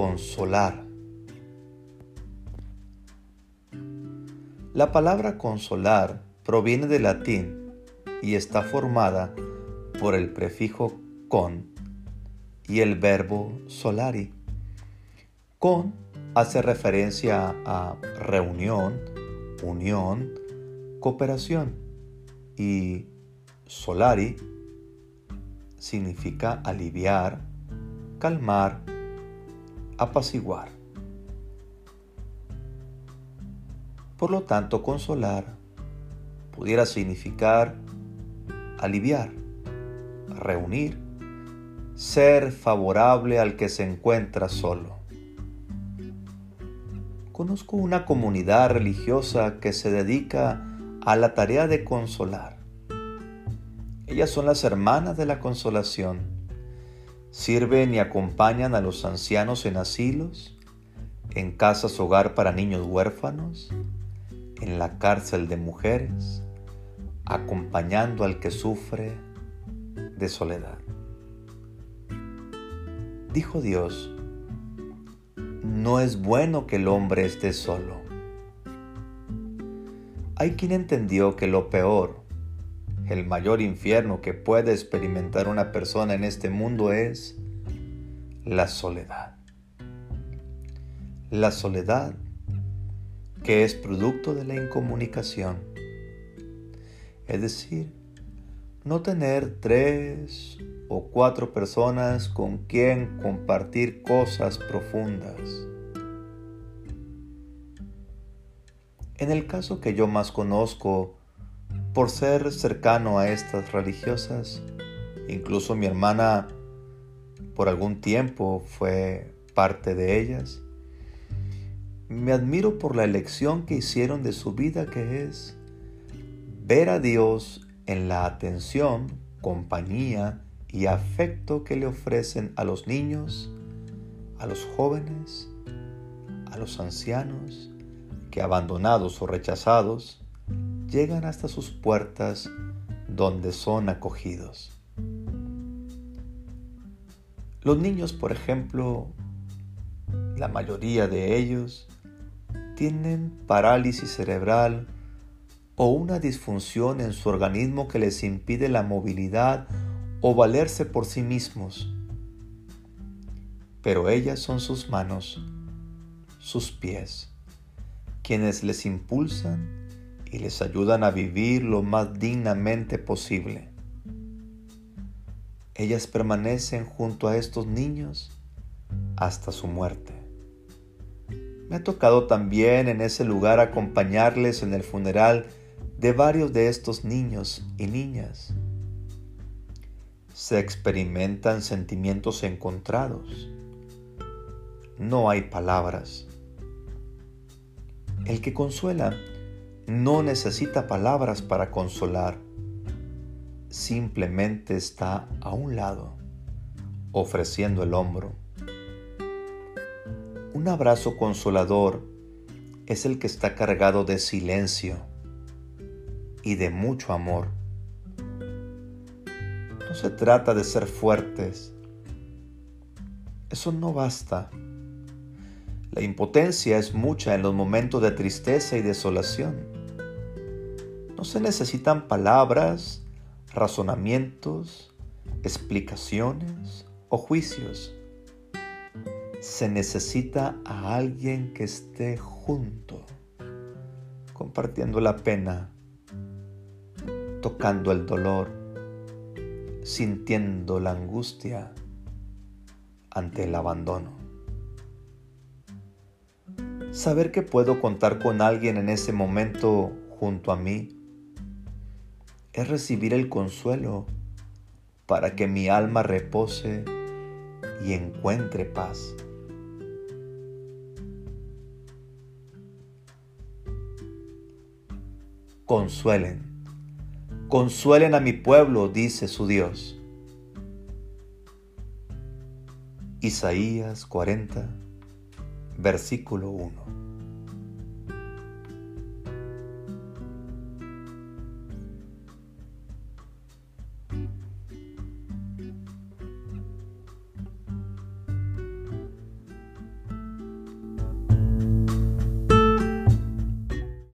consolar. La palabra consolar proviene del latín y está formada por el prefijo con y el verbo solari. Con hace referencia a reunión, unión, cooperación y solari significa aliviar, calmar, apaciguar. Por lo tanto, consolar pudiera significar aliviar, reunir, ser favorable al que se encuentra solo. Conozco una comunidad religiosa que se dedica a la tarea de consolar. Ellas son las hermanas de la consolación. Sirven y acompañan a los ancianos en asilos, en casas hogar para niños huérfanos, en la cárcel de mujeres, acompañando al que sufre de soledad. Dijo Dios, no es bueno que el hombre esté solo. Hay quien entendió que lo peor, el mayor infierno que puede experimentar una persona en este mundo es la soledad. La soledad que es producto de la incomunicación. Es decir, no tener tres o cuatro personas con quien compartir cosas profundas. En el caso que yo más conozco, por ser cercano a estas religiosas, incluso mi hermana por algún tiempo fue parte de ellas, me admiro por la elección que hicieron de su vida que es ver a Dios en la atención, compañía y afecto que le ofrecen a los niños, a los jóvenes, a los ancianos, que abandonados o rechazados, llegan hasta sus puertas donde son acogidos. Los niños, por ejemplo, la mayoría de ellos, tienen parálisis cerebral o una disfunción en su organismo que les impide la movilidad o valerse por sí mismos. Pero ellas son sus manos, sus pies, quienes les impulsan y les ayudan a vivir lo más dignamente posible. Ellas permanecen junto a estos niños hasta su muerte. Me ha tocado también en ese lugar acompañarles en el funeral de varios de estos niños y niñas. Se experimentan sentimientos encontrados. No hay palabras. El que consuela no necesita palabras para consolar. Simplemente está a un lado, ofreciendo el hombro un abrazo consolador es el que está cargado de silencio y de mucho amor. No se trata de ser fuertes. Eso no basta. La impotencia es mucha en los momentos de tristeza y desolación. No se necesitan palabras, razonamientos, explicaciones o juicios se necesita a alguien que esté junto, compartiendo la pena, tocando el dolor, sintiendo la angustia ante el abandono. Saber que puedo contar con alguien en ese momento junto a mí es recibir el consuelo para que mi alma repose y encuentre paz. consuelen. Consuelen a mi pueblo, dice su Dios. Isaías 40, versículo 1.